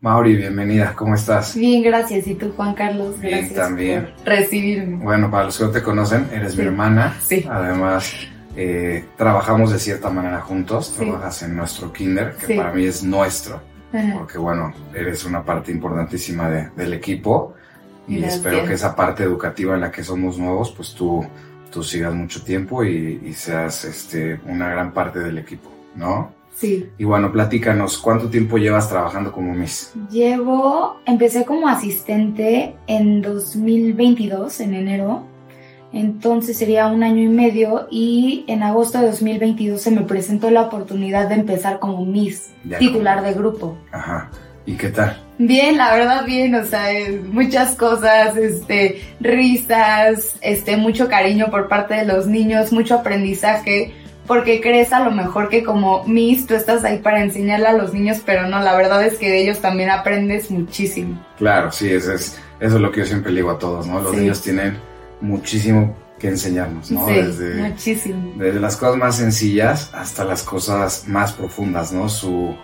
Mauri, bienvenida, ¿cómo estás? Bien, gracias. ¿Y tú, Juan Carlos? Bien, Gracias también. por recibirme. Bueno, para los que no te conocen, eres mi hermana. Sí. Además, eh, trabajamos de cierta manera juntos. Sí. Trabajas en nuestro kinder, que Sí. para mí es nuestro, Ajá. porque bueno, eres una parte importantísima de- del equipo y Gracias. espero que esa parte educativa en la que somos nuevos, pues tú, tú sigas mucho tiempo y, y seas este, una gran parte del equipo, ¿no? Sí. Y bueno, platícanos, ¿cuánto tiempo llevas trabajando como Miss? Llevo, empecé como asistente en 2022, en enero. Entonces sería un año y medio y en agosto de 2022 se me presentó la oportunidad de empezar como Miss, Ya titular de grupo. Ajá. ¿Y qué tal? Bien, la verdad bien, o sea, eh, muchas cosas, este, risas, este, mucho cariño por parte de los niños, mucho aprendizaje, porque crees a lo mejor que como Miss tú estás ahí para enseñarle a los niños, pero no, la verdad es que de ellos también aprendes muchísimo. Claro, sí, eso es, eso es lo que yo siempre le digo a todos, ¿no? Los Sí. niños tienen muchísimo que enseñarnos, ¿no? sí, Desde, muchísimo. desde las cosas más sencillas hasta las cosas más profundas, ¿no? Su,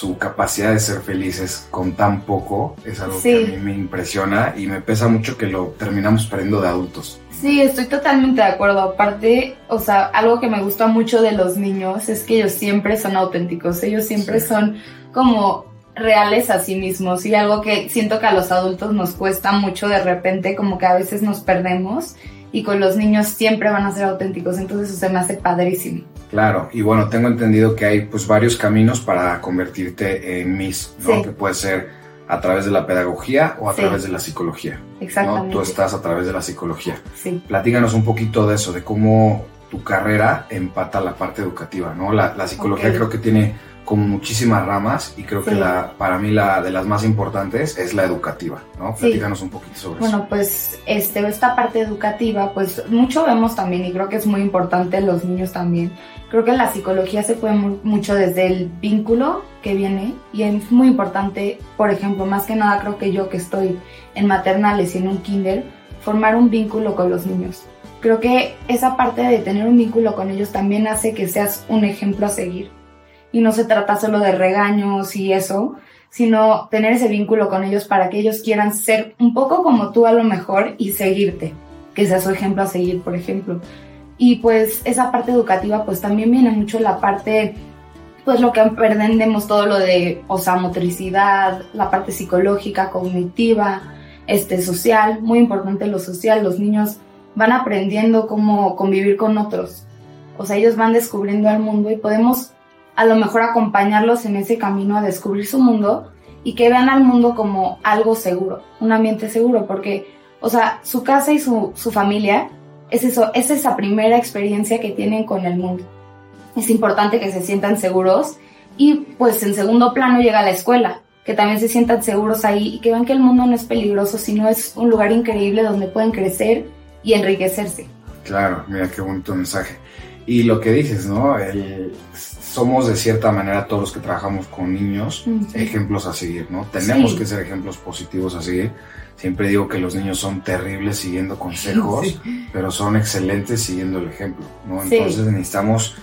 su capacidad de ser felices con tan poco es algo que Sí. a mí me impresiona y me pesa mucho que lo terminamos perdiendo de adultos. Sí, estoy totalmente de acuerdo. Aparte, o sea, algo que me gusta mucho de los niños es que ellos siempre son auténticos, ellos siempre Sí. son como reales a sí mismos y algo que siento que a los adultos nos cuesta mucho de repente, como que a veces nos perdemos y con los niños siempre van a ser auténticos, entonces eso se me hace padrísimo. Claro, y bueno, tengo entendido que hay pues varios caminos para convertirte en Miss, ¿no? Sí. Que puede ser a través de la pedagogía o a Sí. través de la psicología. ¿no? Exactamente. Tú estás a través de la psicología. Sí. Platícanos un poquito de eso, de cómo tu carrera empata la parte educativa, ¿no? La, la psicología creo que tiene como muchísimas ramas y creo que la, para mí la de las más importantes es la educativa, ¿no? Sí. Platícanos un poquito sobre Bueno, pues este, esta parte educativa, pues mucho vemos también y creo que es muy importante los niños también. Creo que la psicología se puede mu- mucho desde el vínculo que viene y es muy importante, por ejemplo, más que nada creo que yo que estoy en maternales y en un kinder, formar un vínculo con los niños. Creo que esa parte de tener un vínculo con ellos también hace que seas un ejemplo a seguir. Y no se trata solo de regaños y eso, sino tener ese vínculo con ellos para que ellos quieran ser un poco como tú a lo mejor y seguirte, que sea su ejemplo a seguir, por ejemplo. Y pues esa parte educativa pues también viene mucho la parte, pues lo que aprendemos todo lo de, o sea, motricidad, la parte psicológica, cognitiva, este, social, muy importante lo social, los niños van aprendiendo cómo convivir con otros. O sea, ellos van descubriendo el mundo y podemos a lo mejor acompañarlos en ese camino a descubrir su mundo y que vean al mundo como algo seguro, un ambiente seguro, porque, o sea, su casa y su, su familia es eso, es esa primera experiencia que tienen con el mundo. Es importante que se sientan seguros y pues en segundo plano llega la escuela, que también se sientan seguros ahí y que vean que el mundo no es peligroso, sino es un lugar increíble donde pueden crecer y enriquecerse. Claro, mira qué bonito mensaje. Y lo que dices, ¿no? El- somos de cierta manera todos los que trabajamos con niños sí. ejemplos a seguir, ¿no? Tenemos Sí. que ser ejemplos positivos a seguir. Siempre digo que los niños son terribles siguiendo consejos, Sí. pero son excelentes siguiendo el ejemplo, ¿no? Entonces necesitamos,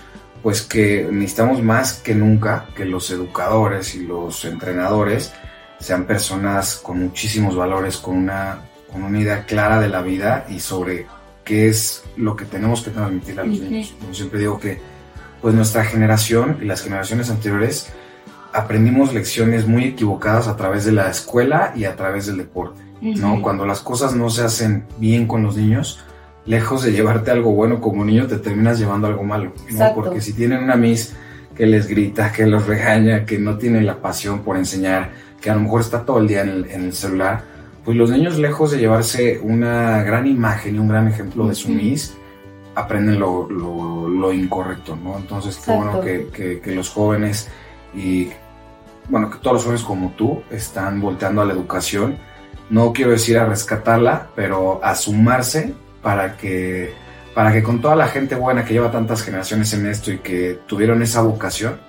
pues que necesitamos más que nunca que los educadores y los entrenadores sean personas con muchísimos valores, con una, con una idea clara de la vida y sobre qué es lo que tenemos que transmitir a los niños. Yo siempre digo que pues nuestra generación y las generaciones anteriores aprendimos lecciones muy equivocadas a través de la escuela y a través del deporte. ¿no? Cuando las cosas no se hacen bien con los niños, lejos de llevarte algo bueno como niño, te terminas llevando algo malo, ¿no? Exacto. Porque si tienen una miss que les grita, que los regaña, que no tiene la pasión por enseñar, que a lo mejor está todo el día en el, en el celular, pues los niños lejos de llevarse una gran imagen y un gran ejemplo de su miss, aprenden lo, lo- lo incorrecto, ¿no? Entonces, qué bueno que, que- que los jóvenes y, bueno, que todos los jóvenes como tú están volteando a la educación. No quiero decir a rescatarla, pero a sumarse para que, para que con toda la gente buena que lleva tantas generaciones en esto y que tuvieron esa vocación,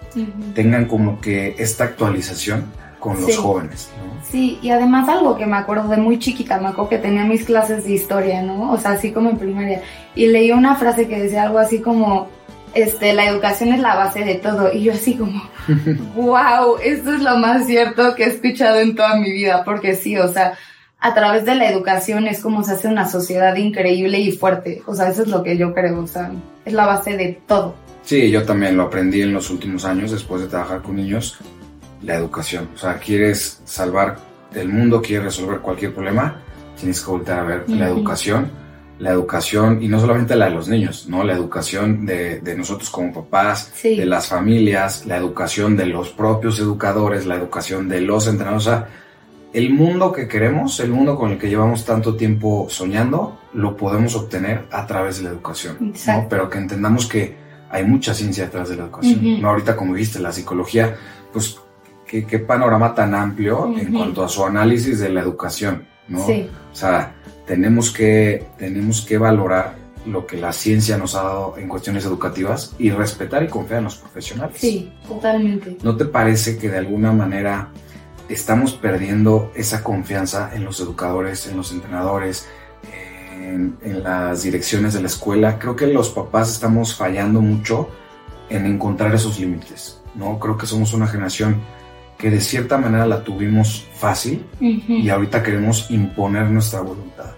tengan como que esta actualización con los Sí. jóvenes. ¿no? Sí, y además algo que me acuerdo de muy chiquita, me acuerdo que tenía mis clases de historia, ¿no? O sea, así como en primaria. Y leí una frase que decía algo así como, este, la educación es la base de todo. Y yo así como, wow, esto es lo más cierto que he escuchado en toda mi vida, porque sí, o sea, a través de la educación es como se hace una sociedad increíble y fuerte. O sea, eso es lo que yo creo, o sea, es la base de todo. Sí, yo también lo aprendí en los últimos años después de trabajar con niños, la educación. O sea, quieres salvar el mundo, quieres resolver cualquier problema, tienes que volver a ver la educación la educación, y no solamente la de los niños, ¿no? La educación de, de nosotros como papás, de las familias, la educación de los propios educadores, la educación de los entrenadores. O sea, el mundo que queremos, el mundo con el que llevamos tanto tiempo soñando, lo podemos obtener a través de la educación, ¿no? Pero que entendamos que hay mucha ciencia detrás de la educación. ¿no? Ahorita, como viste, la psicología, pues, qué, qué panorama tan amplio en cuanto a su análisis de la educación, ¿no? Sí. O sea, tenemos que, tenemos que valorar lo que la ciencia nos ha dado en cuestiones educativas y respetar y confiar en los profesionales. Sí, totalmente. ¿No te parece que de alguna manera estamos perdiendo esa confianza en los educadores, en los entrenadores, en, en, las direcciones de la escuela? Creo que los papás estamos fallando mucho en encontrar esos límites, ¿no? Creo que somos una generación que de cierta manera la tuvimos fácil y ahorita queremos imponer nuestra voluntad.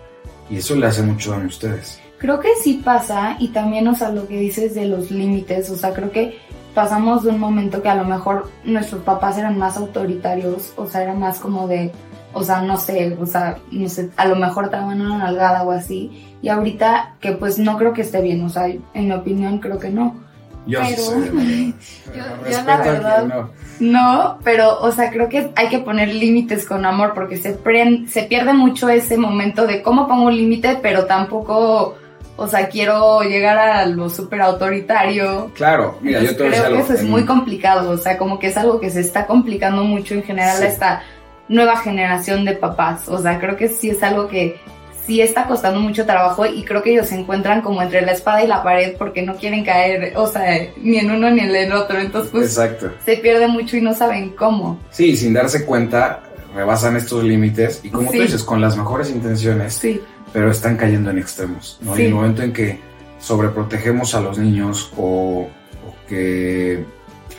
Y eso le hace mucho daño a ustedes. Creo que sí pasa y también, o sea, lo que dices de los límites, o sea, creo que pasamos de un momento que a lo mejor nuestros papás eran más autoritarios, o sea, era más como de, o sea, no sé, o sea, no sé, a lo mejor te daban una nalgada o así, y ahorita que pues no creo que esté bien, o sea, en mi opinión creo que no. Yo, yo, la verdad no. pero o sea, creo que hay que poner límites con amor porque se, se pierde mucho ese momento de cómo pongo un límite, pero tampoco, o sea, quiero llegar a lo súper autoritario. Claro, mira, yo te Creo que eso es muy complicado, o sea, como que es algo que se está complicando mucho en general a esta nueva generación de papás, o sea, creo que sí es algo que sí está costando mucho trabajo y creo que ellos se encuentran como entre la espada y la pared porque no quieren caer, o sea, ni en uno ni en el otro. Entonces, pues se pierde mucho y no saben cómo. Sí, sin darse cuenta, rebasan estos límites y como tú dices, con las mejores intenciones, sí. pero están cayendo en extremos. ¿no? Y en el momento en que sobreprotegemos a los niños o, que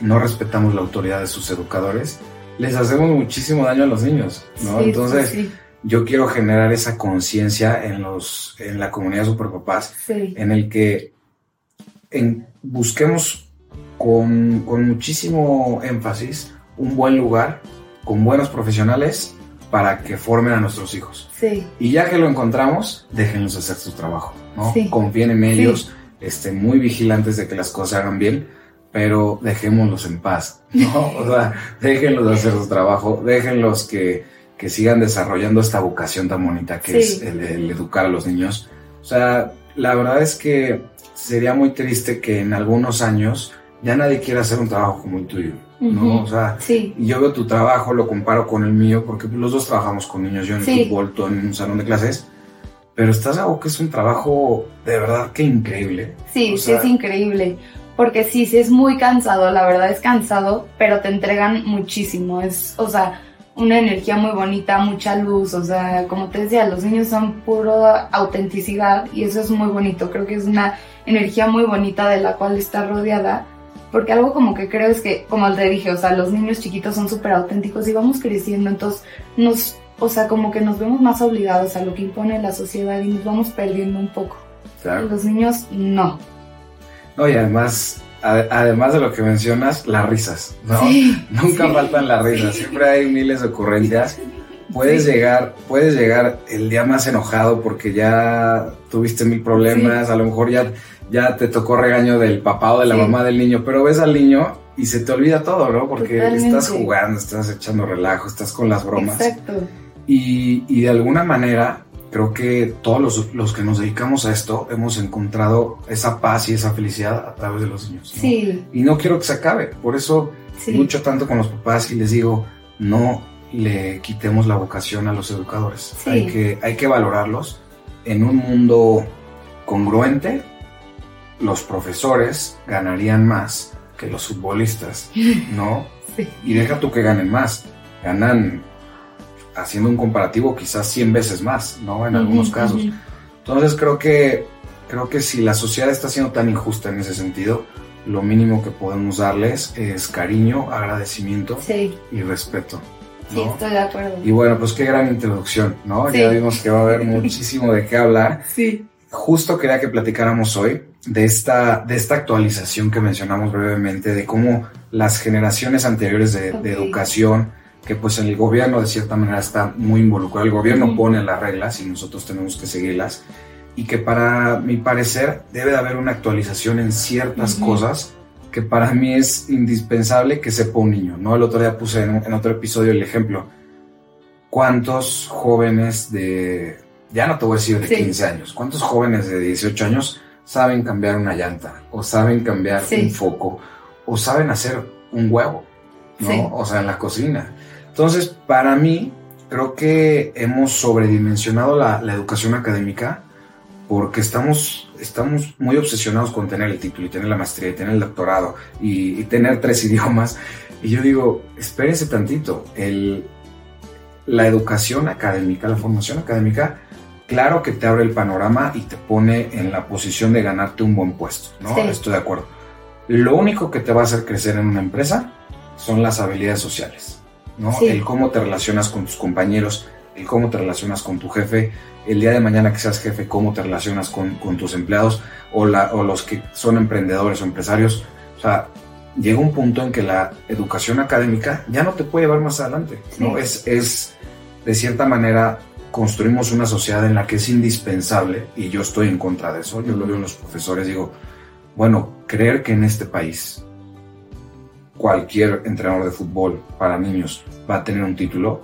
no respetamos la autoridad de sus educadores, les hacemos muchísimo daño a los niños, ¿no? Entonces, yo quiero generar esa conciencia en los en la comunidad superpapás en el que en, busquemos con, con, muchísimo énfasis un buen lugar con buenos profesionales para que formen a nuestros hijos. Sí. Y ya que lo encontramos, déjenlos hacer su trabajo, ¿no? Confíen en ellos, estén muy vigilantes de que las cosas hagan bien, pero dejémoslos en paz, ¿no? O sea, déjenlos hacer su trabajo, déjenlos que que sigan desarrollando esta vocación tan bonita que es el, educar a los niños. O sea, la verdad es que sería muy triste que en algunos años ya nadie quiera hacer un trabajo como el tuyo, ¿no? O sea, yo veo tu trabajo, lo comparo con el mío, porque los dos trabajamos con niños, yo en el fútbol, tú en un salón de clases, pero estás algo que es un trabajo de verdad que increíble. Sí, sí es increíble, porque sí, sí es muy cansado, la verdad es cansado, pero te entregan muchísimo, es, o sea, una energía muy bonita, mucha luz, o sea, como te decía, los niños son puro autenticidad y eso es muy bonito, creo que es una energía muy bonita de la cual está rodeada, porque algo como que creo es que, como te dije, o sea, los niños chiquitos son súper auténticos y vamos creciendo, entonces nos, o sea, como que nos vemos más obligados a lo que impone la sociedad y nos vamos perdiendo un poco. Claro. Los niños no. No, y además además de lo que mencionas, las risas, ¿no? Nunca faltan las risas, siempre hay miles de ocurrencias. Puedes llegar, puedes llegar el día más enojado porque ya tuviste mil problemas, a lo mejor ya, ya te tocó regaño del papá o de la mamá del niño, pero ves al niño y se te olvida todo, ¿no? Porque estás jugando, estás echando relajo, estás con las bromas. Exacto. Y, y de alguna manera creo que todos los, los, que nos dedicamos a esto hemos encontrado esa paz y esa felicidad a través de los niños. Sí. Y no quiero que se acabe, por eso lucho tanto con los papás y les digo, no le quitemos la vocación a los educadores. Hay, que, hay que valorarlos. En un mundo congruente, los profesores ganarían más que los futbolistas, ¿no? Sí. Y deja tú que ganen más, ganan haciendo un comparativo, quizás 100 veces más, ¿no? En algunos casos. Entonces creo que creo que si la sociedad está siendo tan injusta en ese sentido, lo mínimo que podemos darles es cariño, agradecimiento y respeto. Sí, estoy de acuerdo. Y bueno, pues qué gran introducción, ¿no? Ya vimos que va a haber muchísimo de qué hablar. Sí. Justo quería que platicáramos hoy de esta, de esta actualización que mencionamos brevemente, de cómo las generaciones anteriores de, educación, que pues en el gobierno de cierta manera está muy involucrado, el gobierno pone las reglas y nosotros tenemos que seguirlas, y que para mi parecer debe de haber una actualización en ciertas cosas que para mí es indispensable que sepa un niño, ¿no? El otro día puse en, otro episodio el ejemplo, ¿cuántos jóvenes de, ya no te voy a decir de 15 años, cuántos jóvenes de 18 años saben cambiar una llanta o saben cambiar un foco o saben hacer un huevo, ¿no? O sea, en la cocina. Entonces, para mí, creo que hemos sobredimensionado la, la educación académica porque estamos, estamos muy obsesionados con tener el título y tener la maestría y tener el doctorado y, tener tres idiomas. Y yo digo, espérense tantito, el, la educación académica, la formación académica, claro que te abre el panorama y te pone en la posición de ganarte un buen puesto, ¿no? Estoy de acuerdo. Lo único que te va a hacer crecer en una empresa son las habilidades sociales, ¿no? El cómo te relacionas con tus compañeros, el cómo te relacionas con tu jefe, el día de mañana que seas jefe, cómo te relacionas con, tus empleados o, la, o los que son emprendedores o empresarios. O sea, llega un punto en que la educación académica ya no te puede llevar más adelante, ¿no? Es, es, de cierta manera, construimos una sociedad en la que es indispensable, y yo estoy en contra de eso, yo lo veo en los profesores, digo, bueno, creer que en este país cualquier entrenador de fútbol para niños va a tener un título,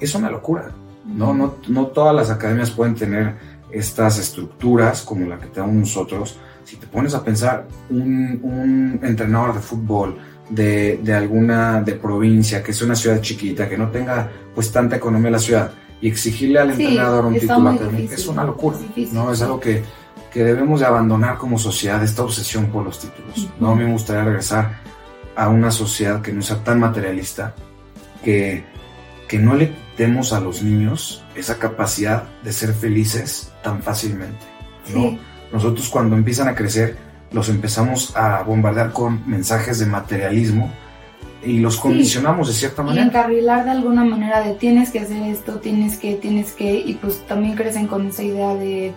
es una locura. ¿no? No, no todas las academias pueden tener estas estructuras como la que tenemos nosotros. Si te pones a pensar, un, entrenador de fútbol de, alguna de provincia, que es una ciudad chiquita, que no tenga pues tanta economía en la ciudad, y exigirle al entrenador un título académico es una locura, ¿no? Es algo que, que, debemos de abandonar como sociedad, esta obsesión por los títulos. No me gustaría regresar a una sociedad que no sea tan materialista, que, que no le demos a los niños esa capacidad de ser felices tan fácilmente. ¿no? Nosotros cuando empiezan a crecer los empezamos a bombardear con mensajes de materialismo y los condicionamos de cierta manera. Y encarrilar de alguna manera de tienes que hacer esto, tienes que, tienes que, y pues también crecen con esa idea de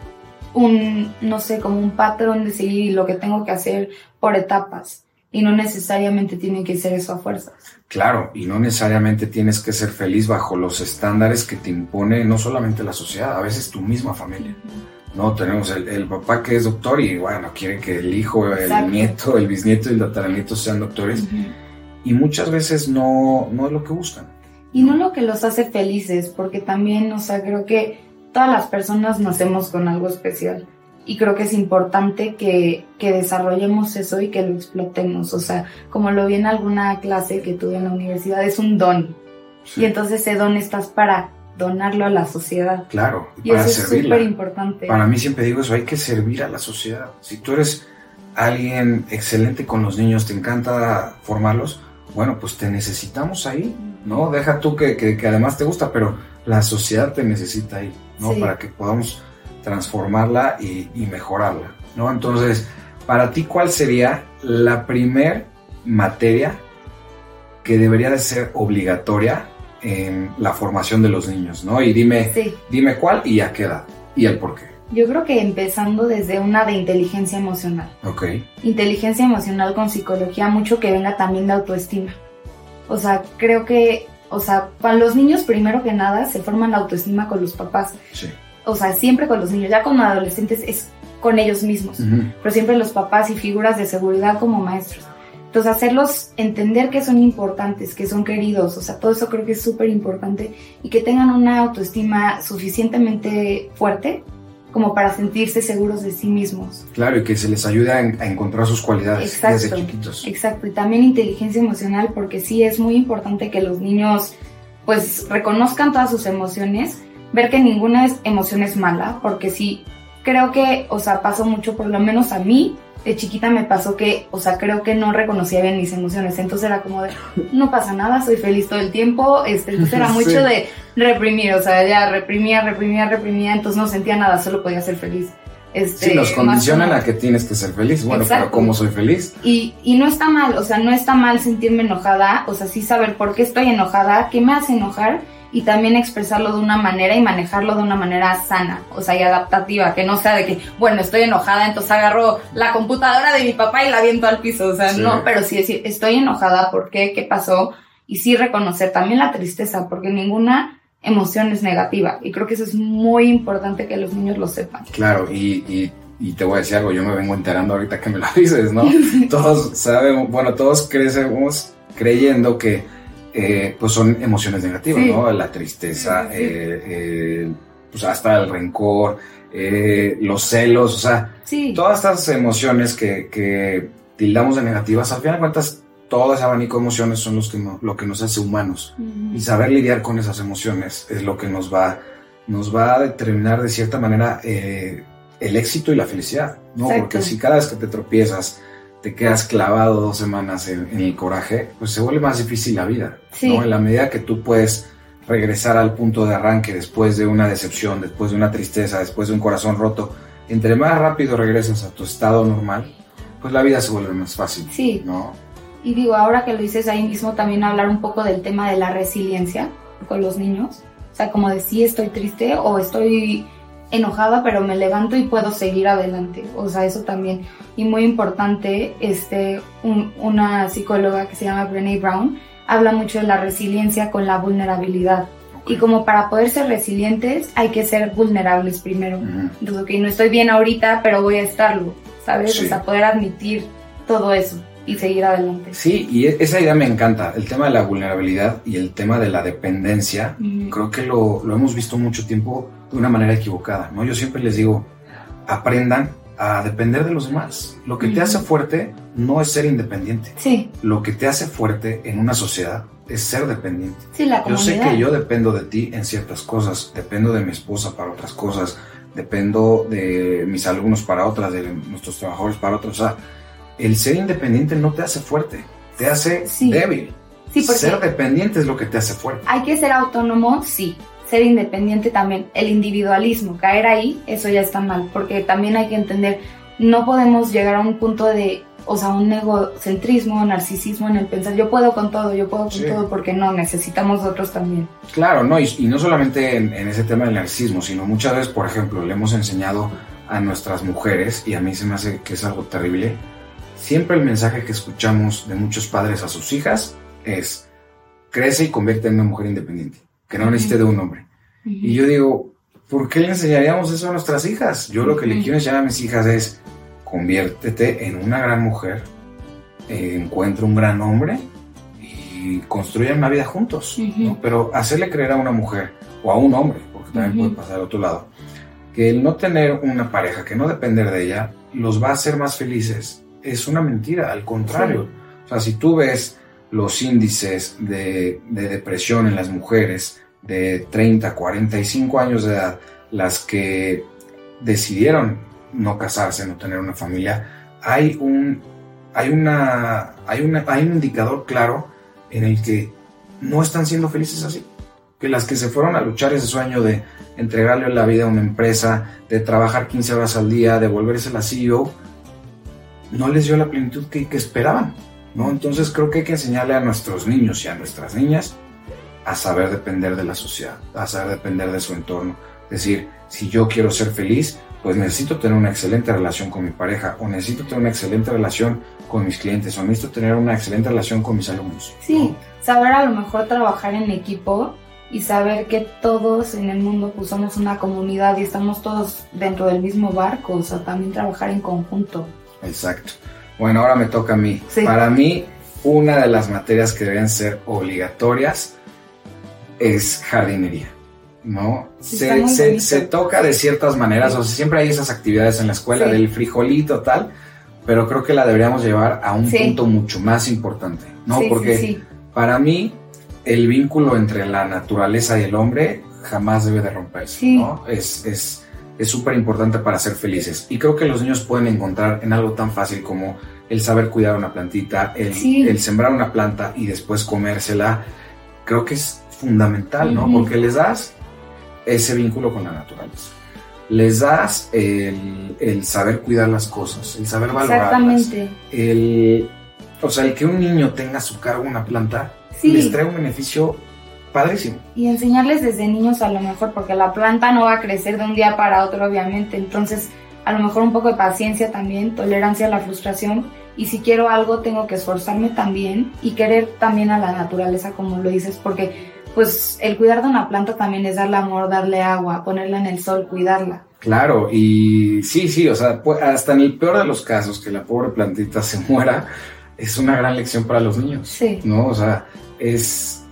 un, no sé, como un patrón de seguir lo que tengo que hacer por etapas y no necesariamente tiene que ser eso a fuerzas. Claro, y no necesariamente tienes que ser feliz bajo los estándares que te impone no solamente la sociedad, a veces tu misma familia. No, tenemos el, papá que es doctor y bueno, quiere que el hijo, el nieto, el bisnieto y el tataranieto sean doctores. Y muchas veces no, no es lo que buscan. Y no lo que los hace felices, porque también, o sea, creo que todas las personas nacemos con algo especial y creo que es importante que, que, desarrollemos eso y que lo explotemos. O sea, como lo vi en alguna clase que tuve en la universidad, es un don. Y entonces ese don estás para donarlo a la sociedad. Claro, y, eso es súper importante. Para mí siempre digo eso, hay que servir a la sociedad. Si tú eres alguien excelente con los niños, te encanta formarlos, bueno, pues te necesitamos ahí, ¿no? Deja tú que, que, además te gusta, pero la sociedad te necesita ahí, ¿no? Para que podamos transformarla y, mejorarla, ¿no? Entonces, para ti, ¿cuál sería la primer materia que debería de ser obligatoria en la formación de los niños, ¿no? Y dime, dime cuál y a qué edad y el por qué. Yo creo que empezando desde una de inteligencia emocional. Ok. Inteligencia emocional con psicología, mucho que venga también de autoestima. O sea, creo que, o sea, para los niños primero que nada se forman la autoestima con los papás. Sí o sea, siempre con los niños, ya con adolescentes es con ellos mismos, pero siempre los papás y figuras de seguridad como maestros. Entonces, hacerlos entender que son importantes, que son queridos, o sea, todo eso creo que es súper importante y que tengan una autoestima suficientemente fuerte como para sentirse seguros de sí mismos. Claro, y que se les ayude a, encontrar sus cualidades desde chiquitos. Exacto, y también inteligencia emocional, porque sí es muy importante que los niños pues reconozcan todas sus emociones ver que ninguna emoción es mala, porque sí, creo que, o sea, pasó mucho, por lo menos a mí, de chiquita me pasó que, o sea, creo que no reconocía bien mis emociones, entonces era como de, no pasa nada, soy feliz todo el tiempo, este, entonces era mucho de reprimir, o sea, ya reprimía, reprimía, reprimía, entonces no sentía nada, solo podía ser feliz. Este, sí, nos condicionan como- a que tienes que ser feliz. Bueno, Exacto. pero ¿cómo soy feliz? Y, y no está mal, o sea, no está mal sentirme enojada, o sea, sí saber por qué estoy enojada, qué me hace enojar y también expresarlo de una manera y manejarlo de una manera sana, o sea, y adaptativa, que no sea de que, bueno, estoy enojada, entonces agarro la computadora de mi papá y la aviento al piso, o sea, Sí. no, pero sí decir, estoy enojada, ¿por qué? ¿Qué pasó? Y sí reconocer también la tristeza, porque ninguna emoción es negativa y creo que eso es muy importante que los niños lo sepan. Claro, y, y, y te voy a decir algo, yo me vengo enterando ahorita que me lo dices, ¿no? todos sabemos, bueno, todos crecemos creyendo que eh, pues son emociones negativas, Sí. ¿no? La tristeza, Sí, sí. eh, eh, pues hasta el rencor, eh, los celos, o sea, todas estas emociones que, que tildamos de negativas, al final de cuentas, todo ese abanico de emociones son los que no- lo que nos hace humanos. Ujú. Y saber lidiar con esas emociones es lo que nos va, nos va a determinar de cierta manera eh, el éxito y la felicidad, ¿no? Exacto. Porque si cada vez que te tropiezas te quedas clavado dos semanas en, en el coraje, pues se vuelve más difícil la vida, Sí. ¿no? En la medida que tú puedes regresar al punto de arranque después de una decepción, después de una tristeza, después de un corazón roto, entre más rápido regresas a tu estado normal, pues la vida se vuelve más fácil, Sí. ¿no? Y digo, ahora que lo dices ahí mismo, también hablar un poco del tema de la resiliencia con los niños. O sea, como de si estoy triste o estoy enojada, pero me levanto y puedo seguir adelante. O sea, eso también. Y muy importante, este, un- una psicóloga que se llama Brené Brown habla mucho de la resiliencia con la vulnerabilidad. Y como para poder ser resilientes hay que ser vulnerables primero. Ujú. Entonces, ok, no estoy bien ahorita, pero voy a estarlo, ¿sabes? Sí. O sea, poder admitir todo eso y seguir adelante. Sí, y e- esa idea me encanta, el tema de la vulnerabilidad y el tema de la dependencia, creo que lo, lo hemos visto mucho tiempo de una manera equivocada, ¿no? Yo siempre les digo, aprendan a depender de los demás. Lo que te hace fuerte no es ser independiente, Sí, lo que te hace fuerte en una sociedad es ser dependiente. sí, la Yo sé que yo dependo de ti en ciertas cosas, dependo de mi esposa para otras cosas, dependo de mis alumnos para otras, de nuestros trabajadores para otras. O sea, el ser independiente no te hace fuerte, te hace Sí. débil. Sí, Ser dependiente es lo que te hace fuerte. hay que ser autónomo, sí. Ser independiente también. El individualismo, caer ahí, eso ya está mal. Porque también hay que entender, no podemos llegar a un punto de, o sea, un egocentrismo, narcisismo en el pensar, yo puedo con todo, yo puedo con Sí. todo, porque no, necesitamos otros también. Claro, no, y, y no solamente en, en ese tema del narcisismo, sino muchas veces, por ejemplo, le hemos enseñado a nuestras mujeres, y a mí se me hace que es algo terrible, siempre el mensaje que escuchamos de muchos padres a sus hijas es, crece y convierte en una mujer independiente, que no necesite de un hombre. Y yo digo, ¿por qué le enseñaríamos eso a nuestras hijas? Yo lo que le quiero enseñar a mis hijas es, conviértete en una gran mujer, eh, encuentra un gran hombre y construyan una vida juntos. Pero hacerle creer a una mujer o a un hombre, porque también puede pasar al otro lado, que el no tener una pareja, que no depender de ella, los va a hacer más felices, es una mentira, al contrario. O sea, si tú ves los índices de, de depresión en las mujeres de 30, 45 años de edad, las que decidieron no casarse, no tener una familia, hay un, hay una, hay una, hay un indicador claro en el que no están siendo felices así. Que las que se fueron a luchar ese sueño de entregarle la vida a una empresa, de trabajar 15 horas al día, de volverse la CEO, no les dio la plenitud que esperaban. ¿No? Entonces creo que hay que enseñarle a nuestros niños y a nuestras niñas a saber depender de la sociedad, a saber depender de su entorno. Es decir, si yo quiero ser feliz, pues necesito tener una excelente relación con mi pareja, o necesito tener una excelente relación con mis clientes, o necesito tener una excelente relación con mis alumnos. Sí, saber a lo mejor trabajar en equipo y saber que todos en el mundo pues somos una comunidad y estamos todos dentro del mismo barco, o sea, también trabajar en conjunto. Exacto. Bueno, ahora me toca a mí. Sí. Para mí, una de las materias que deben ser obligatorias es jardinería. ¿No? Sí, Se, toca de ciertas maneras, o sea, siempre hay esas actividades en la escuela Sí. del frijolito, tal, pero creo que la deberíamos llevar a un Sí. punto mucho más importante, ¿no? Porque para mí, el vínculo entre la naturaleza y el hombre jamás debe de romperse. ¿no? Es es es súper importante para ser felices. Y creo que los niños pueden encontrar en algo tan fácil como el saber cuidar una plantita, el, Sí. el sembrar una planta y después comérsela. Creo que es fundamental, ¿no? Porque les das ese vínculo con la naturaleza. les das el, saber cuidar las cosas, el saber valorarlas. Exactamente. El, o sea, el que un niño tenga a su cargo una planta les trae un beneficio padrísimo. Y enseñarles desde niños a lo mejor, porque la planta no va a crecer de un día para otro, obviamente. Entonces, a lo mejor un poco de paciencia también, tolerancia a la frustración. Y si quiero algo, tengo que esforzarme también y querer también a la naturaleza, como lo dices, porque pues el cuidar de una planta también es darle amor, darle agua, ponerla en el sol, cuidarla. Claro, y sí, sí, o sea, hasta en el peor de los casos, que la pobre plantita se muera, es una gran lección para los niños. Sí. ¿No? O sea, es,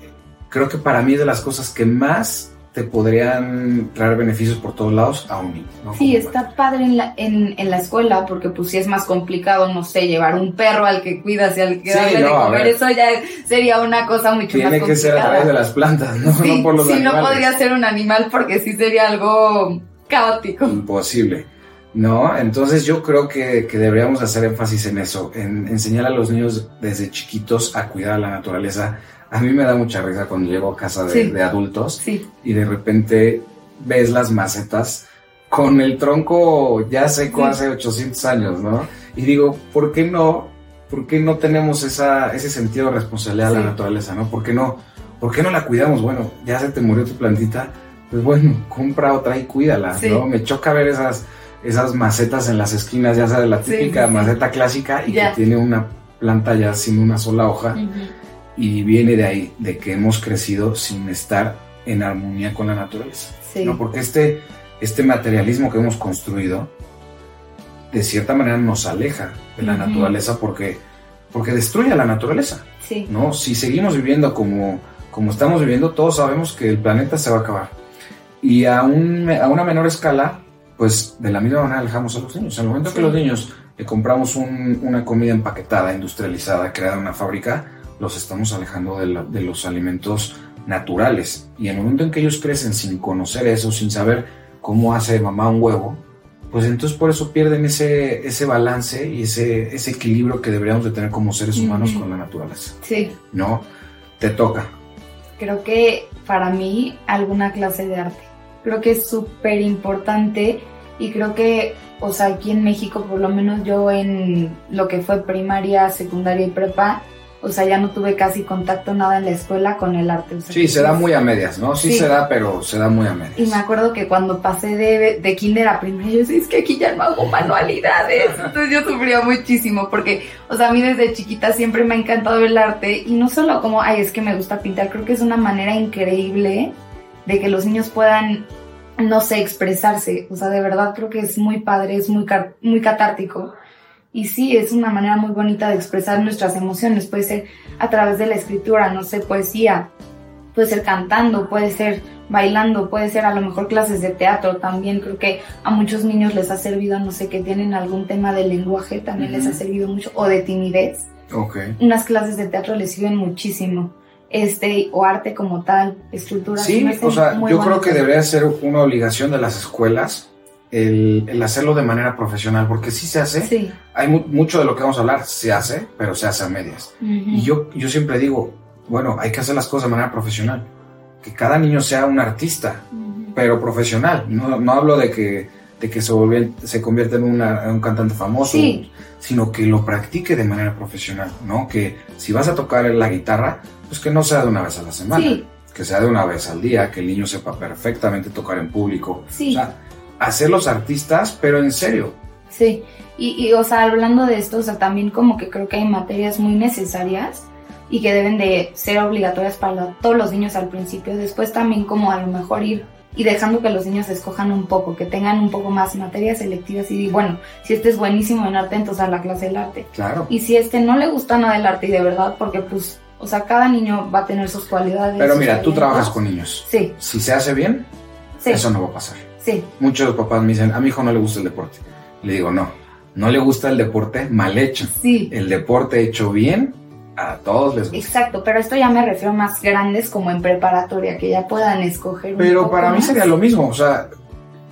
creo que para mí es de las cosas que más te podrían traer beneficios por todos lados a un niño. Sí, está padre en la, en, en, la escuela porque pues sí es más complicado, no sé, llevar un perro al que cuidas y al que darle de comer, eso ya sería una cosa mucho más complicada. Tiene que ser a través de las plantas, no, no por los sí, no podría ser un animal porque sí sería algo caótico. Imposible. ¿no? Entonces yo creo que, que, deberíamos hacer énfasis en eso, en enseñar a los niños desde chiquitos a cuidar a la naturaleza, a mí me da mucha risa cuando llego a casa de, adultos y de repente ves las macetas con el tronco ya seco hace 800 años, ¿no? Y digo, ¿por qué no? ¿Por qué no tenemos esa, ese sentido de responsabilidad a la naturaleza, ¿no? ¿Por qué no, ¿Por qué no la cuidamos? Bueno, ya se te murió tu plantita, pues bueno, compra otra y cuídala, ¿no? Me choca ver esas, esas macetas en las esquinas, ya sea de la típica maceta clásica y que tiene una planta ya sin una sola hoja y viene de ahí, de que hemos crecido sin estar en armonía con la naturaleza. ¿no? Porque este, este materialismo que hemos construido, de cierta manera nos aleja de la naturaleza porque, porque destruye a la naturaleza. ¿no? Si seguimos viviendo como, como estamos viviendo, todos sabemos que el planeta se va a acabar. Y a, un, a una menor escala, pues de la misma manera alejamos a los niños. En el momento que los niños le compramos una comida empaquetada, industrializada, creada en una fábrica, los estamos alejando de, los alimentos naturales. Y en el momento en que ellos crecen sin conocer eso, sin saber cómo hace mamá un huevo, pues entonces por eso pierden ese, ese balance y ese, ese equilibrio que deberíamos de tener como seres humanos con la naturaleza. Sí. ¿No? Te toca. Creo que para mí alguna clase de arte. Creo que es súper importante y creo que, o sea, aquí en México, por lo menos yo en lo que fue primaria, secundaria y prepa, o sea, ya no tuve casi contacto nada en la escuela con el arte. sí, se da muy a medias, ¿no? Sí, se da, pero se da muy a medias. Y me acuerdo que cuando pasé de, de kinder a primaria, yo decía, es que aquí ya no hago manualidades. Entonces yo sufría muchísimo porque, o sea, a mí desde chiquita siempre me ha encantado el arte y no solo como, ay, es que me gusta pintar, creo que es una manera increíble de que los niños puedan, no sé, expresarse. O sea, de verdad creo que es muy padre, es muy, muy catártico y sí, es una manera muy bonita de expresar nuestras emociones. Puede ser a través de la escritura, no sé, poesía, puede ser cantando, puede ser bailando, puede ser a lo mejor clases de teatro también. Creo que a muchos niños les ha servido, no sé, que tienen algún tema de lenguaje, también les ha servido mucho, o de timidez. Okay. Unas clases de teatro les sirven muchísimo. Este, o arte como tal, escultura. Sí, o sea, yo creo que debería ser una obligación de las escuelas el, hacerlo de manera profesional, porque sí se hace. Sí. Hay mucho de lo que vamos a hablar, se hace, pero se hace a medias. Y yo, yo siempre digo, bueno, hay que hacer las cosas de manera profesional. Que cada niño sea un artista, pero profesional. No, no, hablo de que, de que se, se convierta en, un cantante famoso, sino que lo practique de manera profesional, ¿no? Que si vas a tocar la guitarra, pues que no sea de una vez a la semana. Que sea de una vez al día, que el niño sepa perfectamente tocar en público. O sea, hacer los artistas, pero en serio. Sí, y, y, o sea, hablando de esto, o sea, también como que creo que hay materias muy necesarias y que deben de ser obligatorias para todos los niños al principio, después también como a lo mejor ir y dejando que los niños escojan un poco, que tengan un poco más materias selectivas y bueno, si este es buenísimo en arte, entonces a la clase del arte. Claro. Y si este no le gusta nada el arte y de verdad, porque pues, o sea, cada niño va a tener sus cualidades. Pero mira, tú trabajas con niños. Sí. Si se hace bien, eso no va a pasar. Sí. Muchos papás me dicen, a mi hijo no le gusta el deporte. Le digo, no, no le gusta el deporte mal hecho. Sí. El deporte hecho bien, a todos les gusta. Exacto, pero esto ya me refiero más grandes como en preparatoria, que ya puedan escoger. Pero para mí sería lo mismo, o sea,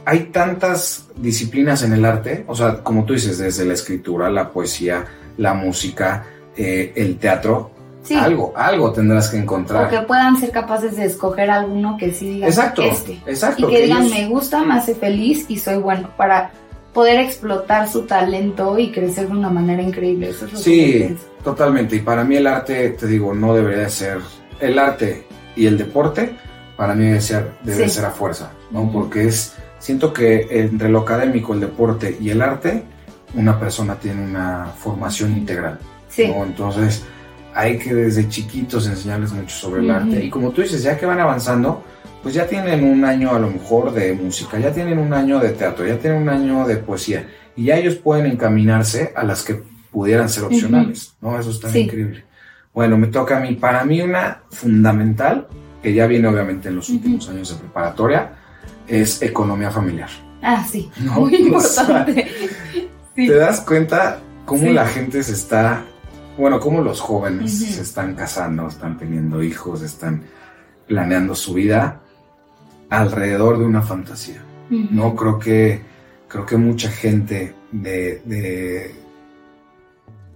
hay tantas disciplinas en el arte, o sea, como tú dices, desde la escritura, la poesía, la música, eh, el teatro, Sí. Algo, algo tendrás que encontrar. O que puedan ser capaces de escoger alguno que sí digan Exacto, este. exacto. Y que, digan, ellos- me gusta, me hace feliz y soy bueno para poder explotar su talento y crecer de una manera increíble. Eso es lo que Sí, pienso. totalmente. Y para mí el arte, te digo, no debería de ser el arte y el deporte. Para mí debe ser, debe Sí. ser a fuerza, ¿no? Ujú. Porque es, siento que entre lo académico, el deporte y el arte, una persona tiene una formación integral. Sí, ¿no? Entonces, hay que desde chiquitos enseñarles mucho sobre el Ujú. arte. Y como tú dices, ya que van avanzando, pues ya tienen un año a lo mejor de música, ya tienen un año de teatro, ya tienen un año de poesía. Y ya ellos pueden encaminarse a las que pudieran ser opcionales, ¿no? Eso está Sí. increíble. Bueno, me toca a mí. Para mí una fundamental, que ya viene obviamente en los Ujú. últimos años de preparatoria, es economía familiar. ah, sí, No, muy o sea, importante. Sí. ¿Te das cuenta cómo Sí. la gente se está, bueno, cómo los jóvenes se están casando, están teniendo hijos, están planeando su vida alrededor de una fantasía? No creo que creo que mucha gente de, de-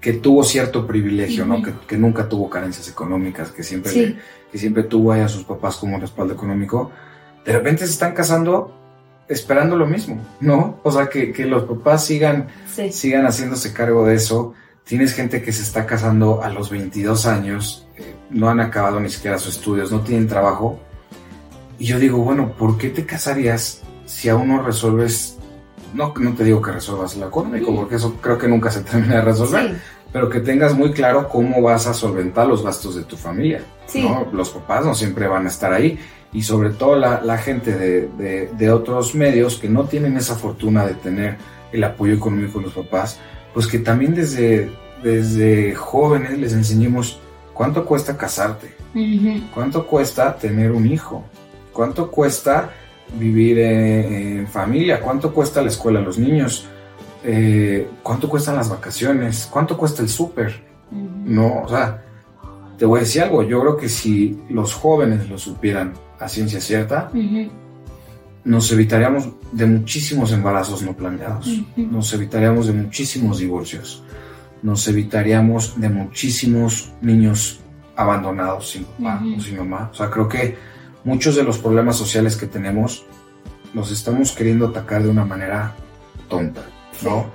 que tuvo cierto privilegio, ¿no? Que, que nunca tuvo carencias económicas, que siempre Sí. le- que siempre tuvo ahí a sus papás como respaldo económico, de repente se están casando esperando lo mismo, ¿no? O sea, que, que los papás sigan Sí. sigan haciéndose cargo de eso. Tienes gente que se está casando a los 22 años, eh, no han acabado ni siquiera sus estudios, no tienen trabajo. Y yo digo, bueno, ¿por qué te casarías si aún no resuelves? No, no te digo que resuelvas lo económico, Sí. porque eso creo que nunca se termina de resolver, Sí, pero que tengas muy claro cómo vas a solventar los gastos de tu familia. sí. ¿no? Los papás no siempre van a estar ahí y sobre todo la, la gente de, de- de otros medios que no tienen esa fortuna de tener el apoyo económico de los papás, pues que también desde, desde jóvenes les enseñemos cuánto cuesta casarte, cuánto cuesta tener un hijo, cuánto cuesta vivir eh, en familia, cuánto cuesta la escuela a los niños, eh, cuánto cuestan las vacaciones, cuánto cuesta el súper. No, o sea, te voy a decir algo, yo creo que si los jóvenes lo supieran a ciencia cierta. Nos evitaríamos de muchísimos embarazos no planeados, nos evitaríamos de muchísimos divorcios, nos evitaríamos de muchísimos niños abandonados sin papá o sin mamá. O sea, creo que muchos de los problemas sociales que tenemos los estamos queriendo atacar de una manera tonta, ¿no?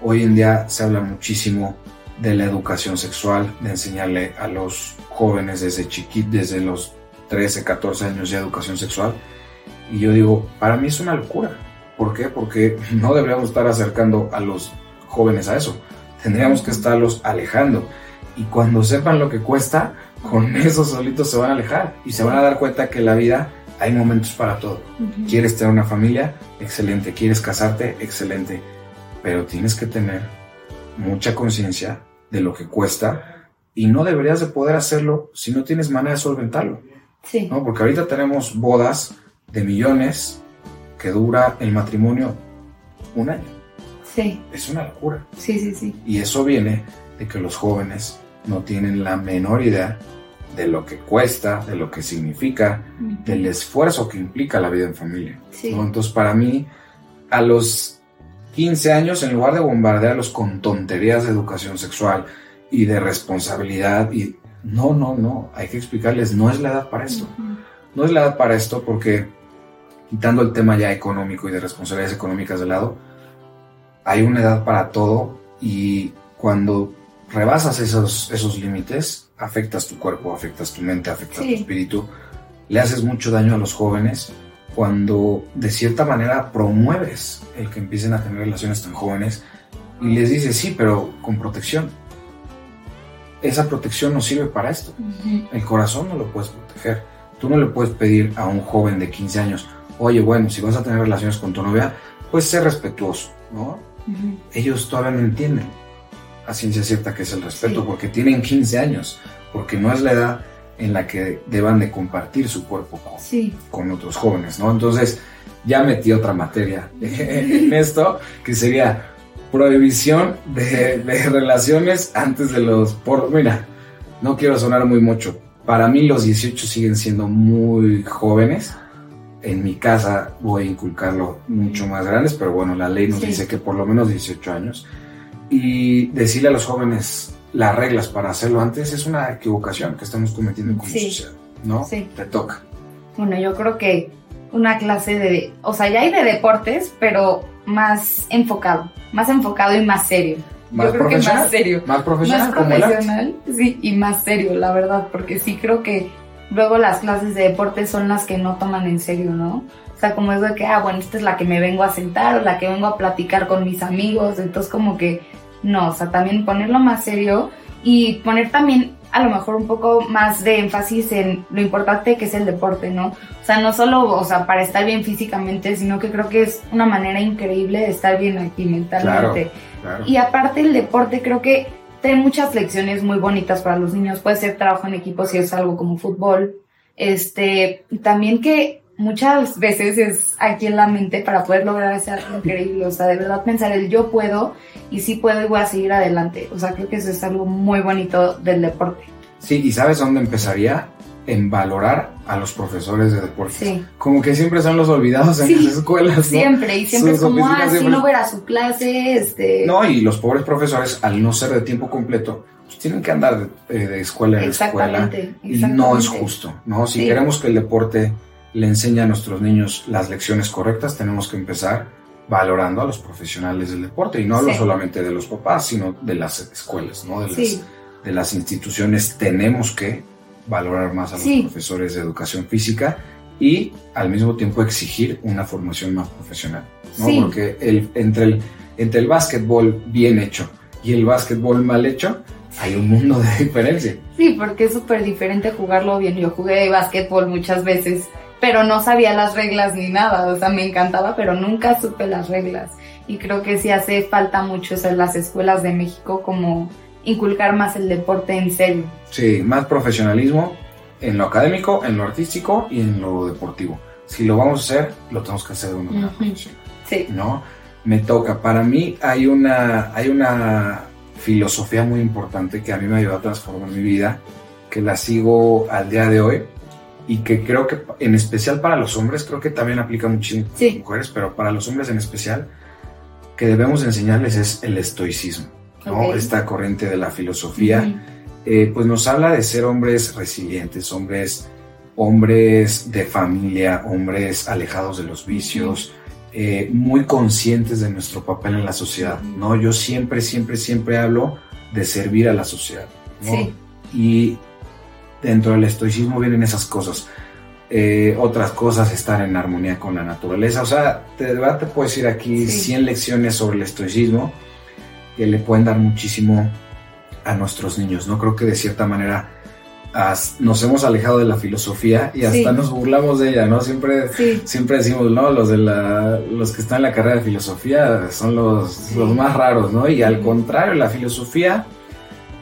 Hoy en día se habla muchísimo de la educación sexual, de enseñarle a los jóvenes desde chiquitos, desde los 13, 14 años ya educación sexual. Y yo digo, para mí es una locura. ¿Por qué? Porque no deberíamos estar acercando a los jóvenes a eso. Tendríamos que estarlos alejando. Y cuando sepan lo que cuesta, con eso solitos se van a alejar y se van a dar cuenta que en la vida hay momentos para todo. ¿Quieres tener una familia? Excelente. ¿Quieres casarte? Excelente. Pero tienes que tener mucha conciencia de lo que cuesta y no deberías de poder hacerlo si no tienes manera de solventarlo. Sí. ¿no? Porque ahorita tenemos bodas de millones que dura el matrimonio un año. Sí, Es una locura. sí, sí, sí. Y eso viene de que los jóvenes no tienen la menor idea de lo que cuesta, de lo que significa, del esfuerzo que implica la vida en familia. Sí. ¿no? Entonces, para mí, a los 15 años, en lugar de bombardearlos con tonterías de educación sexual y de responsabilidad, y no, no, no, hay que explicarles, no es la edad para esto. No es la edad para esto porque, quitando el tema ya económico y de responsabilidades económicas de lado, hay una edad para todo y cuando rebasas esos, esos límites, afectas tu cuerpo, afectas tu mente, afectas Sí. tu espíritu, le haces mucho daño a los jóvenes cuando de cierta manera promueves el que empiecen a tener relaciones tan jóvenes y les dices, sí, pero con protección. Esa protección no sirve para esto. Ujú. El corazón no lo puedes proteger. Tú no le puedes pedir a un joven de 15 años, oye, bueno, si vas a tener relaciones con tu novia, pues sé respetuoso, ¿no? Ellos todavía no entienden a ciencia cierta que es el respeto, Sí. porque tienen 15 años, porque no es la edad en la que deban de compartir su cuerpo con, Sí. con otros jóvenes, ¿no? Entonces, ya metí otra materia en esto, que sería prohibición de, de relaciones antes de los... Por, mira, no quiero sonar muy mucho. Para mí los 18 siguen siendo muy jóvenes. En mi casa voy a inculcarlo mucho más grandes, pero bueno, la ley nos Sí. dice que por lo menos 18 años. Y decirle a los jóvenes, las reglas para hacerlo antes es una equivocación que estamos cometiendo como Sí. sociedad, ¿no? Sí. Te toca. Bueno, yo creo que una clase de, o sea, ya hay de deportes, pero más enfocado, más enfocado y más serio. Más yo creo que profesional. más serio. Más profesional, más profesional, sí, y más serio, la verdad, porque sí creo que luego las clases de deporte son las que no toman en serio, ¿no? O sea, como es de que, ah, bueno, esta es la que me vengo a sentar o la que vengo a platicar con mis amigos, entonces como que no, o sea, también ponerlo más serio y poner también a lo mejor un poco más de énfasis en lo importante que es el deporte, ¿no? O sea, no solo, o sea, para estar bien físicamente, sino que creo que es una manera increíble de estar bien aquí mentalmente. Claro. Y aparte el deporte creo que trae muchas lecciones muy bonitas para los niños. Puede ser trabajo en equipo si es algo como fútbol. Este, también que muchas veces es aquí en la mente para poder lograr ese algo increíble. O sea, de verdad pensar el yo puedo y sí puedo y voy a seguir adelante. O sea, creo que eso es algo muy bonito del deporte. Sí, y ¿sabes dónde empezaría? En valorar a los profesores de deporte. Sí. Como que siempre son los olvidados en Sí, las escuelas, ¿no? Siempre, y siempre Sus es como, ah, si no a su clase, este... No, y los pobres profesores, al no ser de tiempo completo, pues tienen que andar de, eh, de escuela en escuela. exactamente, Y no es justo, ¿no? Si Sí. queremos que el deporte le enseñe a nuestros niños las lecciones correctas, tenemos que empezar valorando a los profesionales del deporte. Y no hablo Sí. solamente de los papás, sino de las escuelas, ¿no? De las, Sí. de las instituciones. Tenemos que valorar más a los Sí. profesores de educación física y al mismo tiempo exigir una formación más profesional, ¿no? Sí. Porque el, entre, el, entre el básquetbol bien hecho y el básquetbol mal hecho, hay un mundo de diferencia. Sí, porque es súper diferente jugarlo bien. Yo jugué básquetbol muchas veces, pero no sabía las reglas ni nada. O sea, me encantaba, pero nunca supe las reglas. Y creo que sí hace falta mucho eso en las escuelas de México, como inculcar más el deporte en serio. Sí, más profesionalismo en lo académico, en lo artístico y en lo deportivo. Si lo vamos a hacer, lo tenemos que hacer de una manera Ujú. profesional, Sí. ¿no? Me toca. Para mí hay una, hay una filosofía muy importante que a mí me ayudó a transformar mi vida, que la sigo al día de hoy y que creo que en especial para los hombres, creo que también aplica muchísimo Sí. las mujeres, pero para los hombres en especial, que debemos enseñarles es el estoicismo, ¿no? Esta corriente de la filosofía eh, pues nos habla de ser hombres resilientes, hombres, hombres de familia, hombres alejados de los vicios, eh, muy conscientes de nuestro papel en la sociedad, ¿no? Yo siempre, siempre, siempre hablo de servir a la sociedad, ¿no? Sí. Y dentro del estoicismo vienen esas cosas. Eh, otras cosas, estar en armonía con la naturaleza. O sea, te, de verdad te puedo decir aquí Sí. 100 lecciones sobre el estoicismo que le pueden dar muchísimo a nuestros niños. No creo que de cierta manera nos hemos alejado de la filosofía y hasta Sí. nos burlamos de ella, ¿no? Siempre, Sí. siempre decimos, no, los de la, los que están en la carrera de filosofía son los, Sí. los más raros, ¿no? Y al contrario, la filosofía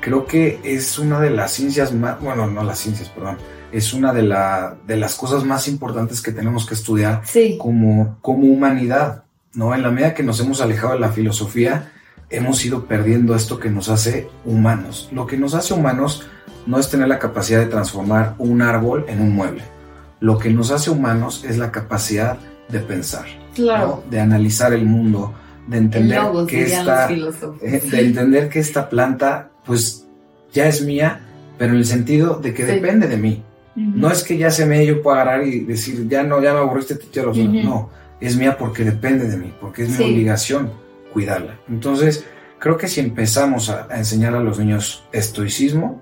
creo que es una de las ciencias más, bueno, no las ciencias, perdón, es una de, la, de las cosas más importantes que tenemos que estudiar Sí. como, como humanidad, ¿no? En la medida que nos hemos alejado de la filosofía, hemos ido perdiendo esto que nos hace humanos. Lo que nos hace humanos no es tener la capacidad de transformar un árbol en un mueble. Lo que nos hace humanos es la capacidad de pensar, Claro. ¿no? de analizar el mundo, de entender logos, que esta, eh, de entender que esta planta, pues, ya es mía, pero en el sentido de que Sí. depende de mí. Ujú. No es que ya se me yo puedo agarrar y decir, ya no, ya me aburriste, te tiro. Ujú. No, es mía porque depende de mí, porque es mi Sí. obligación cuidarla. Entonces, creo que si empezamos a, a enseñar a los niños estoicismo,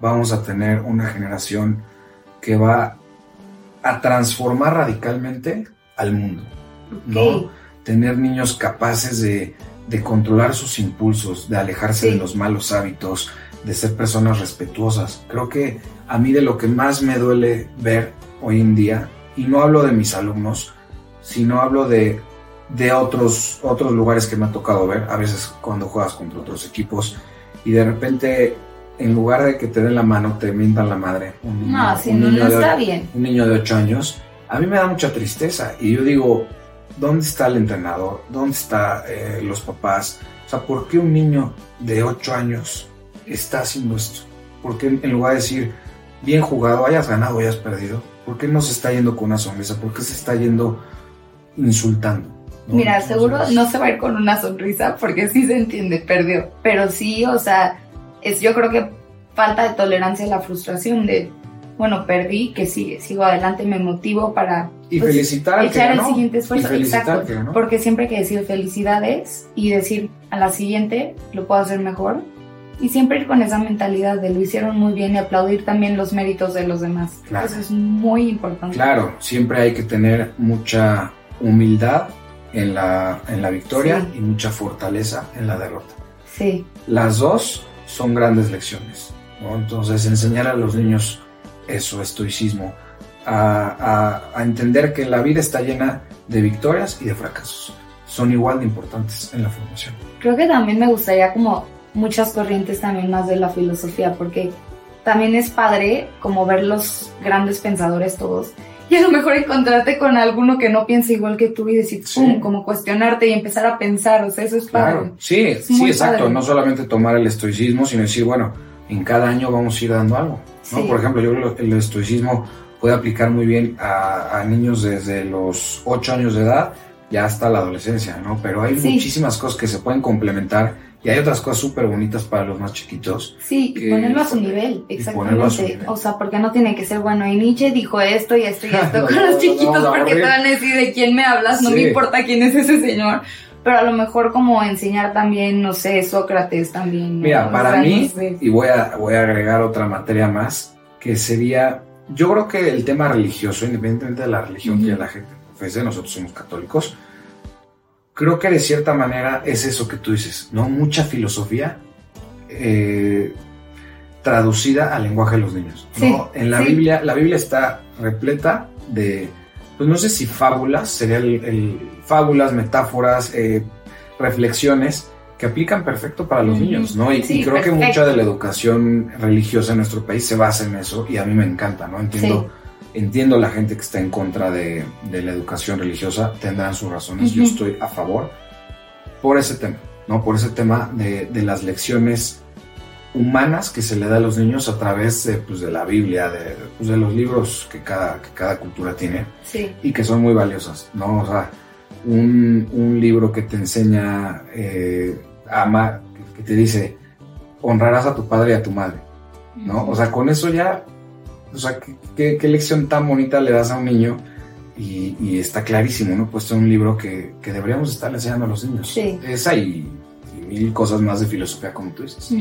vamos a tener una generación que va a transformar radicalmente al mundo. ¿no? Tener niños capaces de, de controlar sus impulsos, de alejarse Sí. de los malos hábitos, de ser personas respetuosas. Creo que a mí de lo que más me duele ver hoy en día, y no hablo de mis alumnos, sino hablo de, de otros, otros lugares que me ha tocado ver, a veces cuando juegas contra otros equipos, y de repente, en lugar de que te den la mano, te mientan la madre. Un niño- No, un no, niño no de- está bien. un niño de 8 años, a mí me da mucha tristeza. Y yo digo, ¿dónde está el entrenador? ¿Dónde están los papás? O sea, ¿por qué un niño de 8 años está haciendo esto? ¿Por qué en lugar de decir, bien jugado, hayas ganado hayas perdido? ¿Por qué no se está yendo con una sonrisa? ¿Por qué se está yendo insultando? ¿No? Mira, Entonces, seguro no se va a ir con una sonrisa porque sí se entiende, perdió. Pero sí, o sea, es yo creo que falta de tolerancia a la frustración de, bueno, perdí, que sigue, sigo adelante, me motivo para y pues, felicitar echar que el siguiente esfuerzo. Exacto, que porque siempre hay que decir felicidades y decir a la siguiente lo puedo hacer mejor. Y siempre ir con esa mentalidad de lo hicieron muy bien y aplaudir también los méritos de los demás. Eso es muy importante. Claro, siempre hay que tener mucha humildad en la, en la victoria y mucha fortaleza en la derrota. Sí. Las dos son grandes lecciones. Entonces, enseñar a los niños eso, estoicismo, a, a, entender que la vida está llena de victorias y de fracasos. Son igual de importantes en la formación. Creo que también me gustaría como muchas corrientes también más de la filosofía, porque también es padre como ver los grandes pensadores todos y a lo mejor encontrarte con alguno que no piensa igual que tú y decir, pum, como cuestionarte y empezar a pensar, o sea, eso es padre. Sí, sí, exacto, no solamente tomar el estoicismo, sino decir, bueno, en cada año vamos a ir dando algo, ¿no? Por ejemplo, yo creo que el estoicismo puede aplicar muy bien a, niños desde los 8 años de edad ya hasta la adolescencia, ¿no? Pero hay muchísimas cosas que se pueden complementar y hay otras cosas súper bonitas para los más chiquitos. Sí, y ponerlo a su nivel, exactamente. O sea, porque no tiene que ser, bueno, y Nietzsche dijo esto y esto y esto con los chiquitos, porque te van a decir de quién me hablas, no me importa quién es ese señor. Pero a lo mejor como enseñar también, no sé, Sócrates también. Mira, para mí, y voy a, voy a agregar otra materia más, que sería, yo creo que el tema religioso, independientemente de la religión que la gente profese, nosotros somos católicos, creo que de cierta manera es eso que tú dices, ¿no? Mucha filosofía eh, traducida al lenguaje de los niños. ¿no? en la Biblia, la Biblia está repleta de, pues no sé si fábulas, sería el, fábulas, metáforas, eh, reflexiones que aplican perfecto para los niños, ¿no? Y, creo que mucha de la educación religiosa en nuestro país se basa en eso y a mí me encanta, ¿no? Entiendo Entiendo la gente que está en contra de, la educación religiosa, tendrán sus razones, yo estoy a favor por ese tema, ¿no? Por ese tema de, las lecciones humanas que se le da a los niños a través de, pues, de la Biblia, de, pues, de los libros que cada, cada cultura tiene y que son muy valiosas, ¿no? O sea, un, libro que te enseña eh, a amar, que te dice, honrarás a tu padre y a tu madre, ¿no? O sea, con eso ya o sea, ¿qué, lección tan bonita le das a un niño y, está clarísimo, ¿no? Puesto en un libro que, deberíamos estar enseñando a los niños. Sí. Esa y, mil cosas más de filosofía, como tú dices,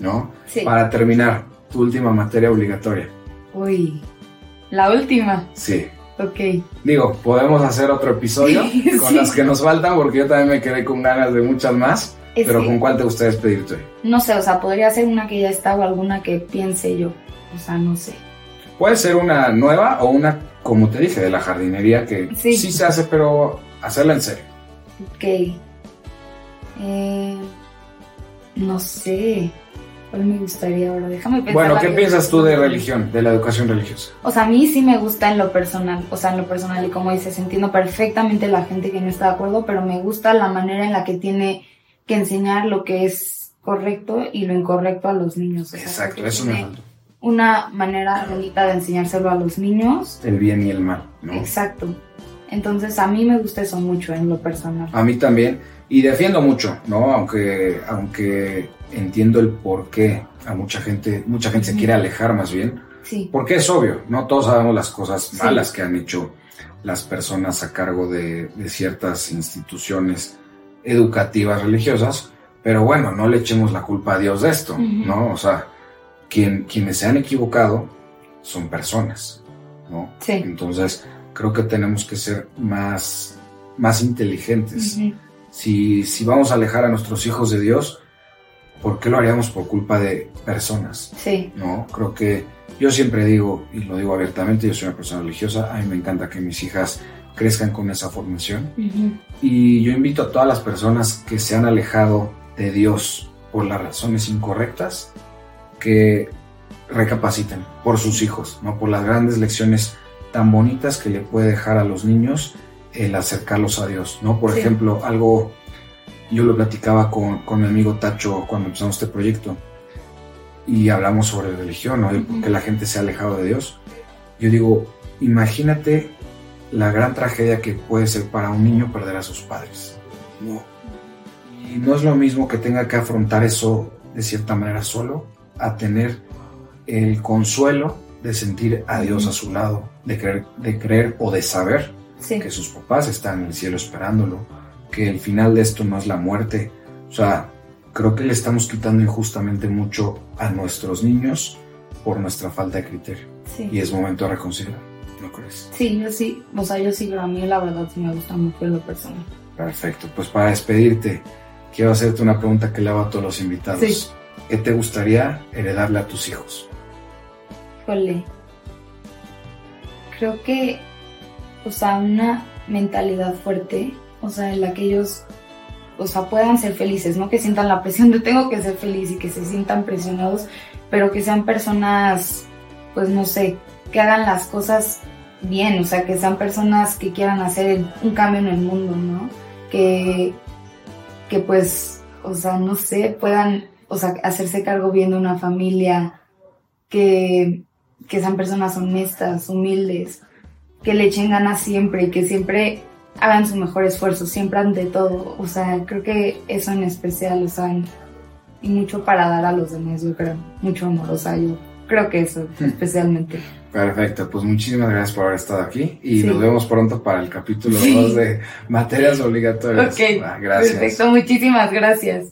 ¿no? Sí. Para terminar, tu última materia obligatoria. Uy, la última. Sí. Ok. Digo, podemos hacer otro episodio con las que nos faltan, porque yo también me quedé con ganas de muchas más. pero ¿con cuál te gustaría despedirte hoy? No sé, o sea, podría ser una que ya está o alguna que piense yo. O sea, no sé. Puede ser una nueva o una, como te dije, de la jardinería que sí, se hace, pero hacerla en serio. Ok. Eh, no sé. ¿Cuál me gustaría ahora? Déjame pensar. Bueno, ¿qué piensas tú de religión, de la educación religiosa? O sea, a mí sí me gusta en lo personal. O sea, en lo personal, y como dices, entiendo perfectamente la gente que no está de acuerdo, pero me gusta la manera en la que tiene que enseñar lo que es correcto y lo incorrecto a los niños. Exacto, eso me falta una manera bonita de enseñárselo a los niños. El bien y el mal, ¿no? Exacto. Entonces a mí me gusta eso mucho en lo personal. A mí también. Y defiendo mucho, ¿no? Aunque, aunque entiendo el por qué a mucha gente, mucha gente se quiere alejar más bien. Sí. Porque es obvio, ¿no? Todos sabemos las cosas malas que han hecho las personas a cargo de, ciertas instituciones educativas religiosas, pero bueno, no le echemos la culpa a Dios de esto, ¿no? O sea, quienes se han equivocado son personas, ¿no? Sí. Entonces, creo que tenemos que ser más, más inteligentes. si, si vamos a alejar a nuestros hijos de Dios, ¿por qué lo haríamos por culpa de personas? Sí. ¿No? Creo que yo siempre digo, y lo digo abiertamente, yo soy una persona religiosa, a mí me encanta que mis hijas crezcan con esa formación. Y yo invito a todas las personas que se han alejado de Dios por las razones incorrectas, que recapaciten por sus hijos, ¿no? por las grandes lecciones tan bonitas que le puede dejar a los niños el acercarlos a Dios. ¿no? Por ejemplo, algo, yo lo platicaba con, mi amigo Tacho cuando empezamos este proyecto y hablamos sobre religión, ¿no? por qué la gente se ha alejado de Dios. Yo digo, imagínate la gran tragedia que puede ser para un niño perder a sus padres. No. Y no es lo mismo que tenga que afrontar eso de cierta manera solo a tener el consuelo de sentir a Dios a su lado, de creer, de creer o de saber que sus papás están en el cielo esperándolo, que el final de esto no es la muerte. O sea, creo que le estamos quitando injustamente mucho a nuestros niños por nuestra falta de criterio. Y es momento de reconsiderar, ¿no crees? Sí, yo sí, o sea, yo sí, pero a mí la verdad sí me gusta mucho lo personal. Perfecto, pues para despedirte, quiero hacerte una pregunta que le hago a todos los invitados. Sí. ¿Qué te gustaría heredarle a tus hijos? Híjole, creo que, o sea, una mentalidad fuerte, o sea, en la que ellos o sea, puedan ser felices, no que sientan la presión de tengo que ser feliz y que se sientan presionados, pero que sean personas, pues no sé, que hagan las cosas bien, o sea, que sean personas que quieran hacer un cambio en el mundo, ¿no? Que, que pues, o sea, no sé, puedan, o sea, hacerse cargo bien de una familia, que, que sean personas honestas, humildes, que le echen ganas siempre y que siempre hagan su mejor esfuerzo, siempre ante todo. O sea, creo que eso en especial, o sea, y mucho para dar a los demás, yo creo, mucho amor, o sea, yo creo que eso especialmente. Perfecto, pues muchísimas gracias por haber estado aquí y nos vemos pronto para el capítulo 2 de materias obligatorias. Ok, ah, gracias. Perfecto, muchísimas gracias.